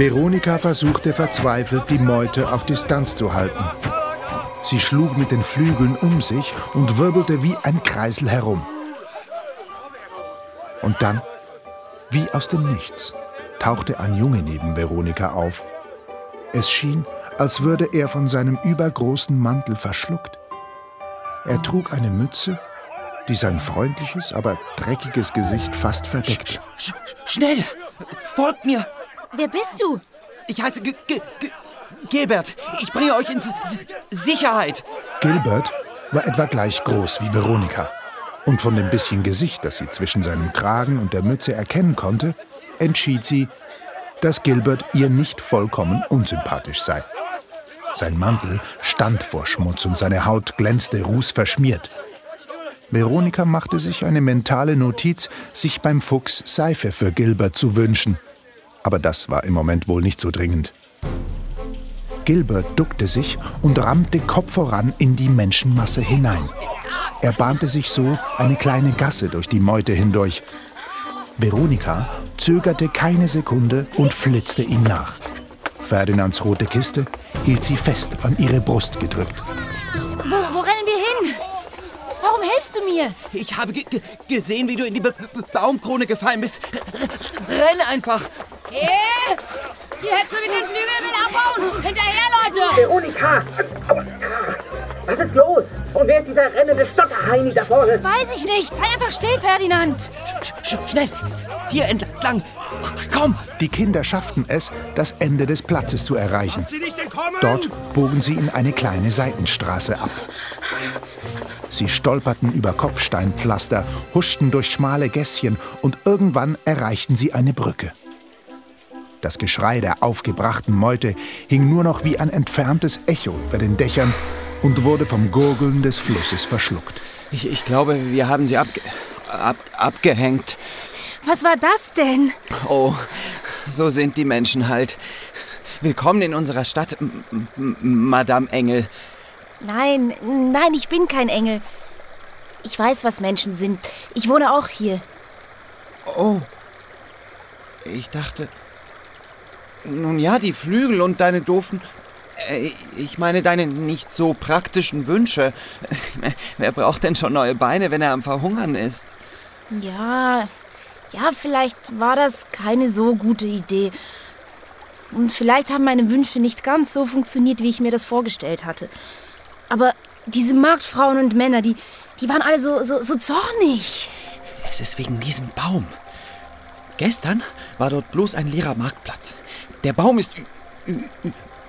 Veronika versuchte verzweifelt, die Meute auf Distanz zu halten. Sie schlug mit den Flügeln um sich und wirbelte wie ein Kreisel herum. Und dann, wie aus dem Nichts, tauchte ein Junge neben Veronika auf. Es schien, als würde er von seinem übergroßen Mantel verschluckt. Er trug eine Mütze, die sein freundliches, aber dreckiges Gesicht fast verdeckte.
Sch schnell! Folgt mir!
Wer bist du?
Ich heiße G G G Gilbert. Ich bringe euch in S S Sicherheit.
Gilbert war etwa gleich groß wie Veronika. Und von dem bisschen Gesicht, das sie zwischen seinem Kragen und der Mütze erkennen konnte, entschied sie, dass Gilbert ihr nicht vollkommen unsympathisch sei. Sein Mantel stand vor Schmutz und seine Haut glänzte rußverschmiert. Veronika machte sich eine mentale Notiz, sich beim Fuchs Seife für Gilbert zu wünschen. Aber das war im Moment wohl nicht so dringend. Gilbert duckte sich und rammte Kopf voran in die Menschenmasse hinein. Er bahnte sich so eine kleine Gasse durch die Meute hindurch. Veronika zögerte keine Sekunde und flitzte ihm nach. Ferdinands rote Kiste hielt sie fest an ihre Brust gedrückt.
Wo, wo rennen wir hin? Warum hilfst du mir?
Ich habe ge ge gesehen, wie du in die B B Baumkrone gefallen bist. R renn einfach!
Hey, die Hexe mit den Flügeln will abhauen. Hinterher, Leute.
Veronika! Aber, Was ist los? Und wer ist dieser rennende Stotterheini da vorne?
Weiß ich nicht. Sei einfach still, Ferdinand.
Sch sch schnell! Hier entlang! K komm!
Die Kinder schafften es, das Ende des Platzes zu erreichen.
Sie nicht entkommen?
Dort bogen sie in eine kleine Seitenstraße ab. Sie stolperten über Kopfsteinpflaster, huschten durch schmale Gässchen und irgendwann erreichten sie eine Brücke. Das Geschrei der aufgebrachten Meute hing nur noch wie ein entferntes Echo über den Dächern und wurde vom Gurgeln des Flusses verschluckt.
Ich, ich glaube, wir haben sie abge ab abgehängt.
Was war das denn?
Oh, so sind die Menschen halt. Willkommen in unserer Stadt, M M Madame Engel.
Nein, nein, ich bin kein Engel. Ich weiß, was Menschen sind. Ich wohne auch hier.
Oh. Ich dachte. Nun ja, die Flügel und deine doofen. äh, Ich meine, deine nicht so praktischen Wünsche. [LAUGHS] Wer braucht denn schon neue Beine, wenn er am Verhungern ist?
Ja, ja, vielleicht war das keine so gute Idee. Und vielleicht haben meine Wünsche nicht ganz so funktioniert, wie ich mir das vorgestellt hatte. Aber diese Marktfrauen und Männer, die, die waren alle so, so, so zornig.
Es ist wegen diesem Baum. Gestern war dort bloß ein leerer Marktplatz. Der Baum ist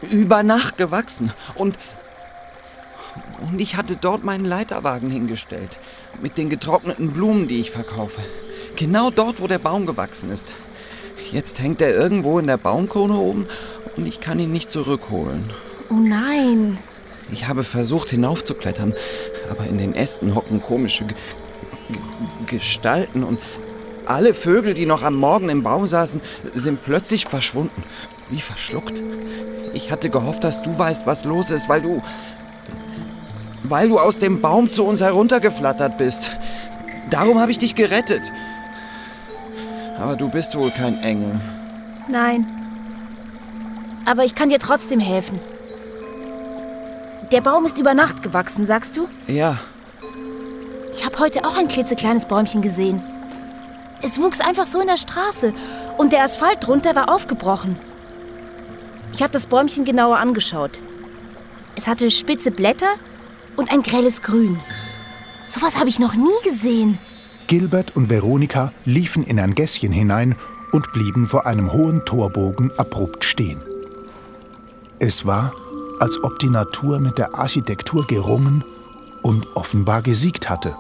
über Nacht gewachsen und und ich hatte dort meinen Leiterwagen hingestellt. Mit den getrockneten Blumen, die ich verkaufe. Genau dort, wo der Baum gewachsen ist. Jetzt hängt er irgendwo in der Baumkrone oben und ich kann ihn nicht zurückholen.
Oh nein.
Ich habe versucht hinaufzuklettern, aber in den Ästen hocken komische G G Gestalten und alle Vögel, die noch am Morgen im Baum saßen, sind plötzlich verschwunden. Wie verschluckt. Ich hatte gehofft, dass du weißt, was los ist, weil du. weil du aus dem Baum zu uns heruntergeflattert bist. Darum habe ich dich gerettet. Aber du bist wohl kein Engel.
Nein. Aber ich kann dir trotzdem helfen. Der Baum ist über Nacht gewachsen, sagst du?
Ja.
Ich habe heute auch ein klitzekleines Bäumchen gesehen. Es wuchs einfach so in der Straße und der Asphalt drunter war aufgebrochen. Ich habe das Bäumchen genauer angeschaut. Es hatte spitze Blätter und ein grelles Grün. Sowas habe ich noch nie gesehen.
Gilbert und Veronika liefen in ein Gässchen hinein und blieben vor einem hohen Torbogen abrupt stehen. Es war, als ob die Natur mit der Architektur gerungen und offenbar gesiegt hatte.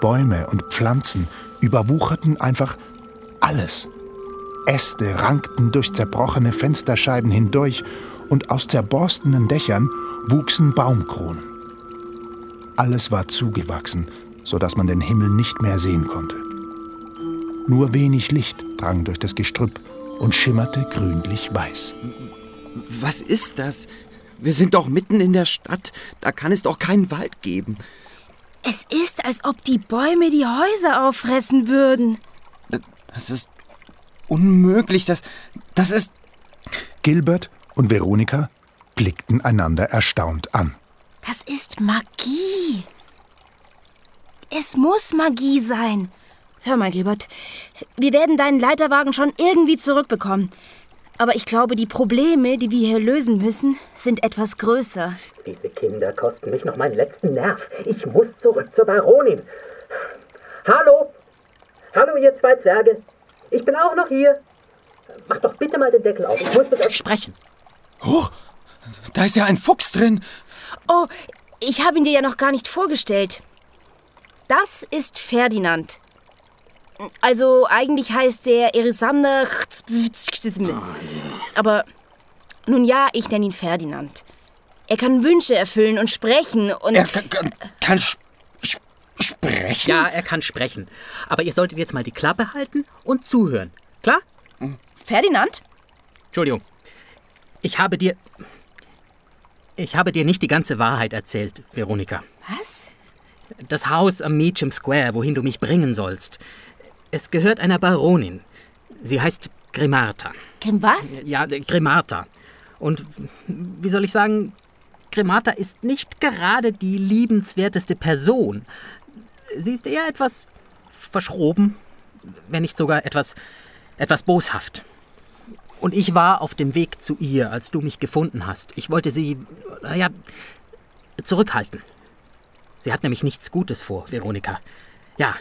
Bäume und Pflanzen überwucherten einfach alles. Äste rankten durch zerbrochene Fensterscheiben hindurch und aus zerborstenen Dächern wuchsen Baumkronen. Alles war zugewachsen, sodass man den Himmel nicht mehr sehen konnte. Nur wenig Licht drang durch das Gestrüpp und schimmerte grünlich-weiß.
Was ist das? Wir sind doch mitten in der Stadt. Da kann es doch keinen Wald geben.
Es ist, als ob die Bäume die Häuser auffressen würden.
Das ist unmöglich. Das, das ist.
Gilbert und Veronika blickten einander erstaunt an.
Das ist Magie. Es muss Magie sein. Hör mal, Gilbert. Wir werden deinen Leiterwagen schon irgendwie zurückbekommen. Aber ich glaube, die Probleme, die wir hier lösen müssen, sind etwas größer.
Diese Kinder kosten mich noch meinen letzten Nerv. Ich muss zurück zur Baronin. Hallo? Hallo, ihr zwei Zwerge. Ich bin auch noch hier. Mach doch bitte mal den Deckel auf. Ich muss mit euch
sprechen.
Huch, da ist ja ein Fuchs drin.
Oh, ich habe ihn dir ja noch gar nicht vorgestellt. Das ist Ferdinand. Also eigentlich heißt er Erisander. Aber nun ja, ich nenne ihn Ferdinand. Er kann Wünsche erfüllen und sprechen und.
Er kann, kann, kann sp sprechen?
Ja, er kann sprechen. Aber ihr solltet jetzt mal die Klappe halten und zuhören. Klar?
Ferdinand?
Entschuldigung. Ich habe dir. Ich habe dir nicht die ganze Wahrheit erzählt, Veronika.
Was?
Das Haus am Meacham Square, wohin du mich bringen sollst. Es gehört einer Baronin. Sie heißt Grimarta.
Grim was?
Ja, Grimarta. Und wie soll ich sagen, Grimarta ist nicht gerade die liebenswerteste Person. Sie ist eher etwas verschroben, wenn nicht sogar etwas, etwas boshaft. Und ich war auf dem Weg zu ihr, als du mich gefunden hast. Ich wollte sie, naja, zurückhalten. Sie hat nämlich nichts Gutes vor, Veronika. Ja,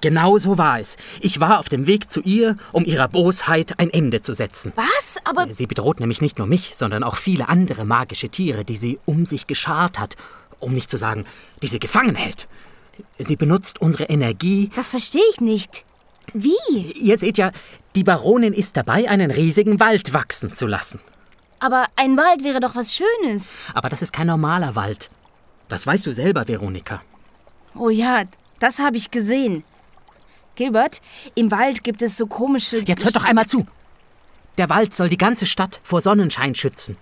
genau so war es. Ich war auf dem Weg zu ihr, um ihrer Bosheit ein Ende zu setzen.
Was? Aber.
Sie bedroht nämlich nicht nur mich, sondern auch viele andere magische Tiere, die sie um sich geschart hat. Um nicht zu sagen, die sie gefangen hält. Sie benutzt unsere Energie.
Das verstehe ich nicht. Wie?
Ihr seht ja, die Baronin ist dabei, einen riesigen Wald wachsen zu lassen.
Aber ein Wald wäre doch was Schönes.
Aber das ist kein normaler Wald. Das weißt du selber, Veronika.
Oh ja, das habe ich gesehen. Gilbert, im Wald gibt es so komische.
Jetzt hört doch einmal zu. Der Wald soll die ganze Stadt vor Sonnenschein schützen,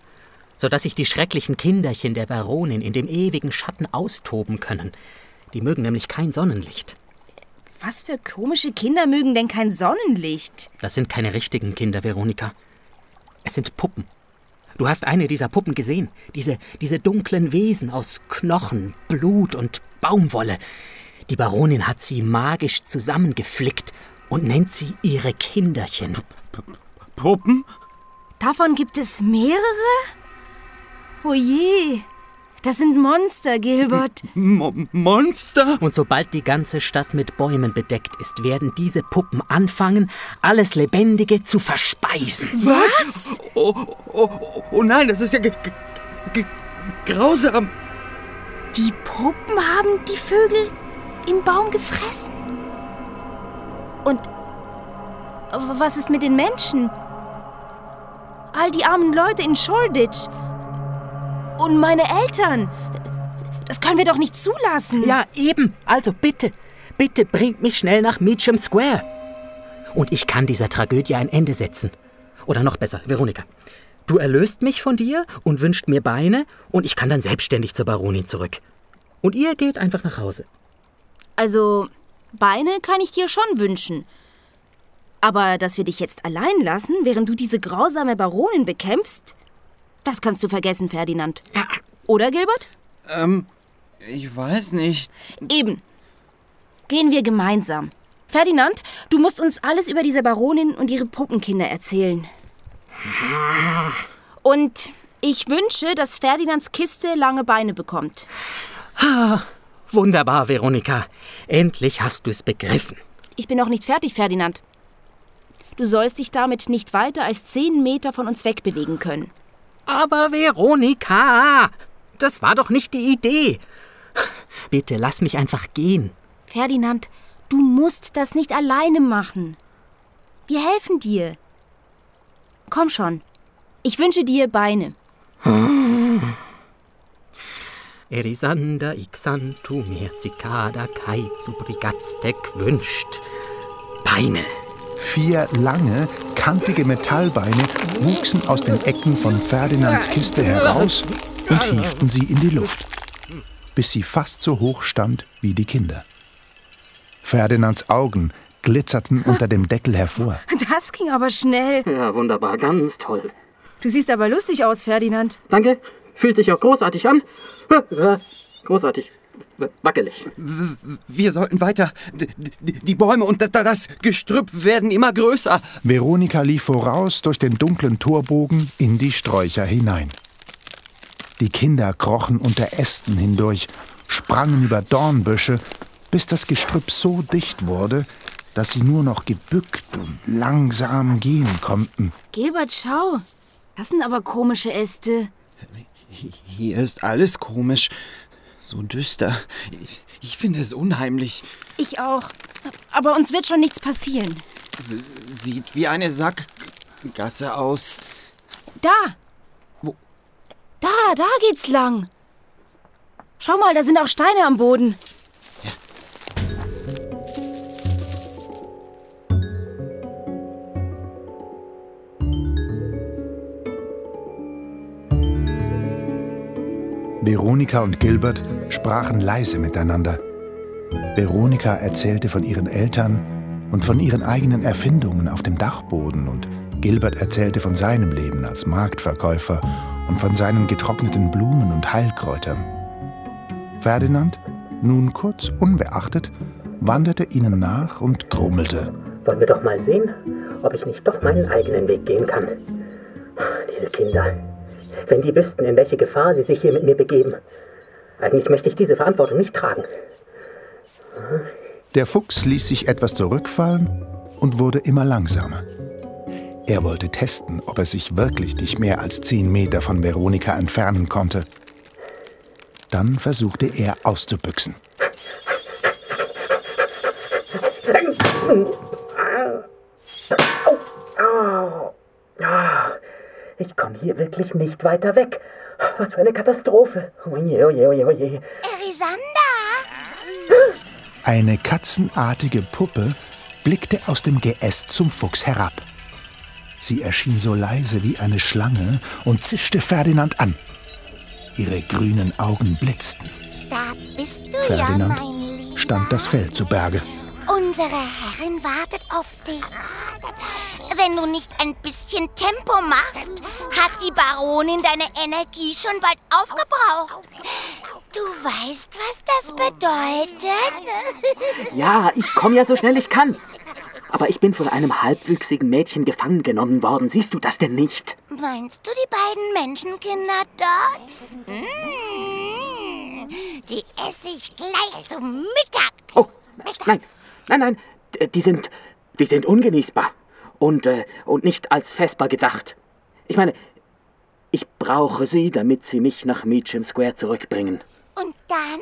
sodass sich die schrecklichen Kinderchen der Baronin in dem ewigen Schatten austoben können. Die mögen nämlich kein Sonnenlicht.
Was für komische Kinder mögen denn kein Sonnenlicht?
Das sind keine richtigen Kinder, Veronika. Es sind Puppen. Du hast eine dieser Puppen gesehen. Diese, diese dunklen Wesen aus Knochen, Blut und Baumwolle. Die Baronin hat sie magisch zusammengeflickt und nennt sie ihre Kinderchen.
Puppen?
Davon gibt es mehrere? Oh je. Das sind Monster, Gilbert.
Mo Monster?
Und sobald die ganze Stadt mit Bäumen bedeckt ist, werden diese Puppen anfangen, alles Lebendige zu verspeisen.
Was?
Oh, oh, oh, oh nein, das ist ja grausam.
Die Puppen haben die Vögel im Baum gefressen. Und was ist mit den Menschen? All die armen Leute in Shoreditch. Und meine Eltern. Das können wir doch nicht zulassen.
Ja, eben. Also bitte, bitte bringt mich schnell nach Meacham Square. Und ich kann dieser Tragödie ein Ende setzen. Oder noch besser, Veronika. Du erlöst mich von dir und wünscht mir Beine und ich kann dann selbstständig zur Baronin zurück. Und ihr geht einfach nach Hause.
Also, Beine kann ich dir schon wünschen. Aber dass wir dich jetzt allein lassen, während du diese grausame Baronin bekämpfst, das kannst du vergessen, Ferdinand. Oder, Gilbert?
Ähm, ich weiß nicht.
Eben. Gehen wir gemeinsam. Ferdinand, du musst uns alles über diese Baronin und ihre Puppenkinder erzählen. Und ich wünsche, dass Ferdinands Kiste lange Beine bekommt.
Wunderbar, Veronika. Endlich hast du es begriffen.
Ich bin noch nicht fertig, Ferdinand. Du sollst dich damit nicht weiter als zehn Meter von uns wegbewegen können.
Aber Veronika, das war doch nicht die Idee. Bitte lass mich einfach gehen.
Ferdinand, du musst das nicht alleine machen. Wir helfen dir. Komm schon. Ich wünsche dir Beine. [GASPS] [GASPS]
Erisander ixantu mer cicada kai subrigatstek wünscht. Beine.
Vier lange, kantige Metallbeine wuchsen aus den Ecken von Ferdinands Kiste heraus und hieften sie in die Luft, bis sie fast so hoch stand wie die Kinder. Ferdinands Augen glitzerten unter dem Deckel hervor.
Das ging aber schnell.
Ja, wunderbar, ganz toll.
Du siehst aber lustig aus, Ferdinand.
Danke. Fühlt sich auch großartig an. Großartig. Wackelig.
Wir sollten weiter. Die Bäume und das Gestrüpp werden immer größer.
Veronika lief voraus durch den dunklen Torbogen in die Sträucher hinein. Die Kinder krochen unter Ästen hindurch, sprangen über Dornbüsche, bis das Gestrüpp so dicht wurde, dass sie nur noch gebückt und langsam gehen konnten.
Gilbert, schau. Das sind aber komische Äste.
Hier ist alles komisch. So düster. Ich, ich finde es unheimlich.
Ich auch. Aber uns wird schon nichts passieren.
S sieht wie eine Sackgasse aus.
Da.
Wo?
Da, da geht's lang. Schau mal, da sind auch Steine am Boden.
Veronika und Gilbert sprachen leise miteinander. Veronika erzählte von ihren Eltern und von ihren eigenen Erfindungen auf dem Dachboden und Gilbert erzählte von seinem Leben als Marktverkäufer und von seinen getrockneten Blumen und Heilkräutern. Ferdinand, nun kurz unbeachtet, wanderte ihnen nach und grummelte.
Wollen wir doch mal sehen, ob ich nicht doch meinen eigenen Weg gehen kann. Diese Kinder, wenn die wüssten, in welche Gefahr sie sich hier mit mir begeben. Eigentlich möchte ich diese Verantwortung nicht tragen.
Der Fuchs ließ sich etwas zurückfallen und wurde immer langsamer. Er wollte testen, ob er sich wirklich nicht mehr als zehn Meter von Veronika entfernen konnte. Dann versuchte er auszubüchsen.
Ich komme hier wirklich nicht weiter weg. Was für eine Katastrophe. Oje, oje, oje, oje.
Erisander!
Eine katzenartige Puppe blickte aus dem Geäst zum Fuchs herab. Sie erschien so leise wie eine Schlange und zischte Ferdinand an. Ihre grünen Augen blitzten.
Da bist du
Ferdinand
ja, mein Lieber.
stand das Fell zu Berge.
Unsere Herrin wartet auf dich. Wenn du nicht ein bisschen Tempo machst, hat die Baronin deine Energie schon bald aufgebraucht. Du weißt, was das bedeutet?
Ja, ich komme ja so schnell ich kann. Aber ich bin von einem halbwüchsigen Mädchen gefangen genommen worden. Siehst du das denn nicht?
Meinst du die beiden Menschenkinder dort? Mmh, die esse ich gleich zum Mittag.
Oh, nein, nein, nein, die sind, die sind ungenießbar und, äh, und nicht als Vesper gedacht. Ich meine, ich brauche sie, damit sie mich nach Meacham Square zurückbringen.
Und dann?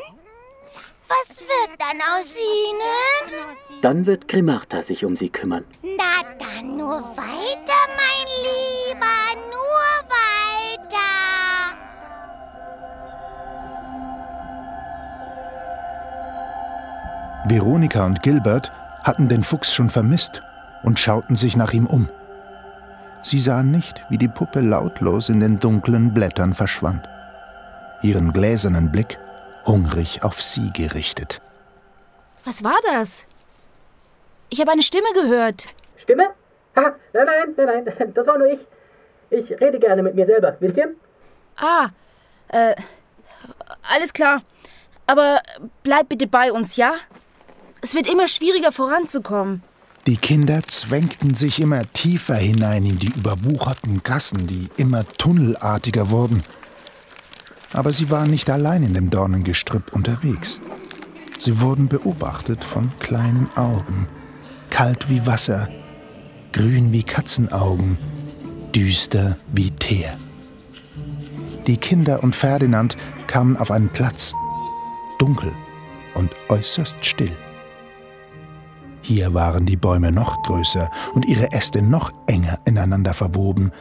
Was wird dann aus ihnen?
Dann wird Grimarta sich um sie kümmern.
Na dann nur weiter, mein Lieber, nur weiter.
Veronika und Gilbert hatten den Fuchs schon vermisst und schauten sich nach ihm um. Sie sahen nicht, wie die Puppe lautlos in den dunklen Blättern verschwand, ihren gläsernen Blick hungrig auf sie gerichtet.
Was war das? Ich habe eine Stimme gehört.
Stimme? Ha, nein, nein, nein, nein, [LAUGHS] das war nur ich. Ich rede gerne mit mir selber, wisst ihr?
Ah, äh, alles klar. Aber bleib bitte bei uns, ja? Es wird immer schwieriger voranzukommen.
Die Kinder zwängten sich immer tiefer hinein in die überwucherten Gassen, die immer tunnelartiger wurden. Aber sie waren nicht allein in dem Dornengestrüpp unterwegs. Sie wurden beobachtet von kleinen Augen, kalt wie Wasser, grün wie Katzenaugen, düster wie Teer. Die Kinder und Ferdinand kamen auf einen Platz, dunkel und äußerst still. Hier waren die Bäume noch größer und ihre Äste noch enger ineinander verwoben,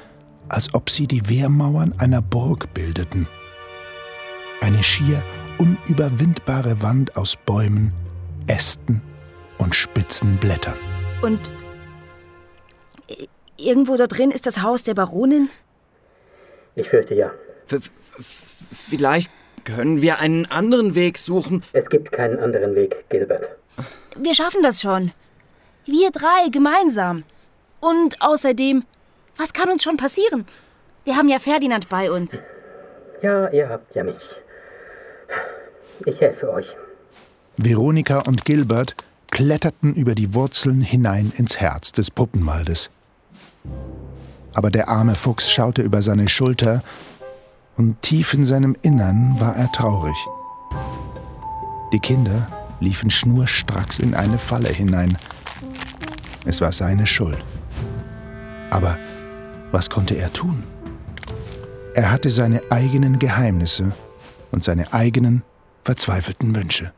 als ob sie die Wehrmauern einer Burg bildeten. Eine schier unüberwindbare Wand aus Bäumen, Ästen und spitzen Blättern.
Und irgendwo da drin ist das Haus der Baronin?
Ich fürchte ja.
V vielleicht können wir einen anderen Weg suchen.
Es gibt keinen anderen Weg, Gilbert.
Wir schaffen das schon. Wir drei gemeinsam. Und außerdem, was kann uns schon passieren? Wir haben ja Ferdinand bei uns.
Ja, ihr habt ja mich. Ich helfe euch.
Veronika und Gilbert kletterten über die Wurzeln hinein ins Herz des Puppenwaldes. Aber der arme Fuchs schaute über seine Schulter und tief in seinem Innern war er traurig. Die Kinder liefen schnurstracks in eine Falle hinein. Es war seine Schuld. Aber was konnte er tun? Er hatte seine eigenen Geheimnisse und seine eigenen verzweifelten Wünsche.